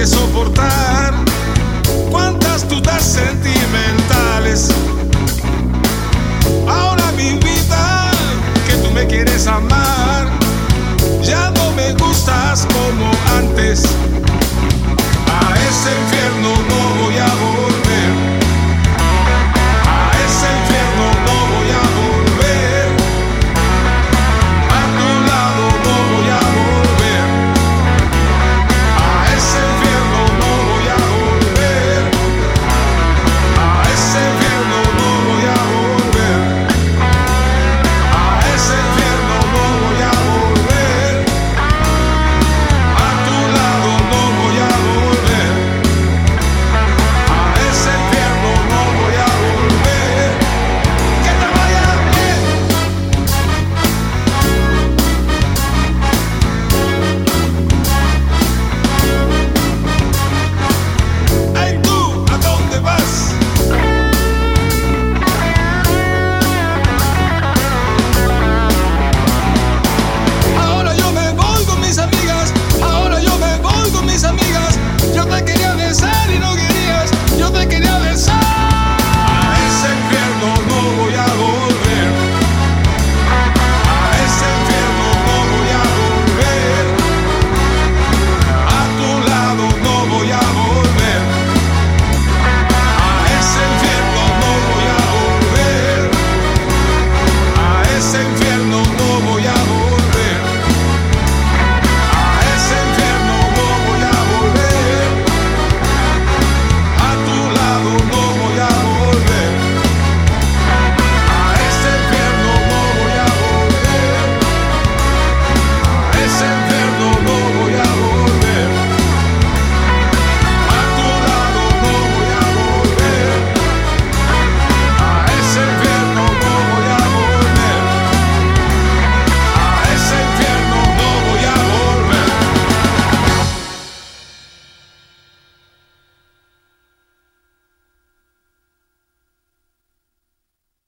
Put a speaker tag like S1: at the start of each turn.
S1: que soportar, cuántas dudas sentimentales. Ahora mi vida, que tú me quieres amar, ya no me gustas como antes. A ese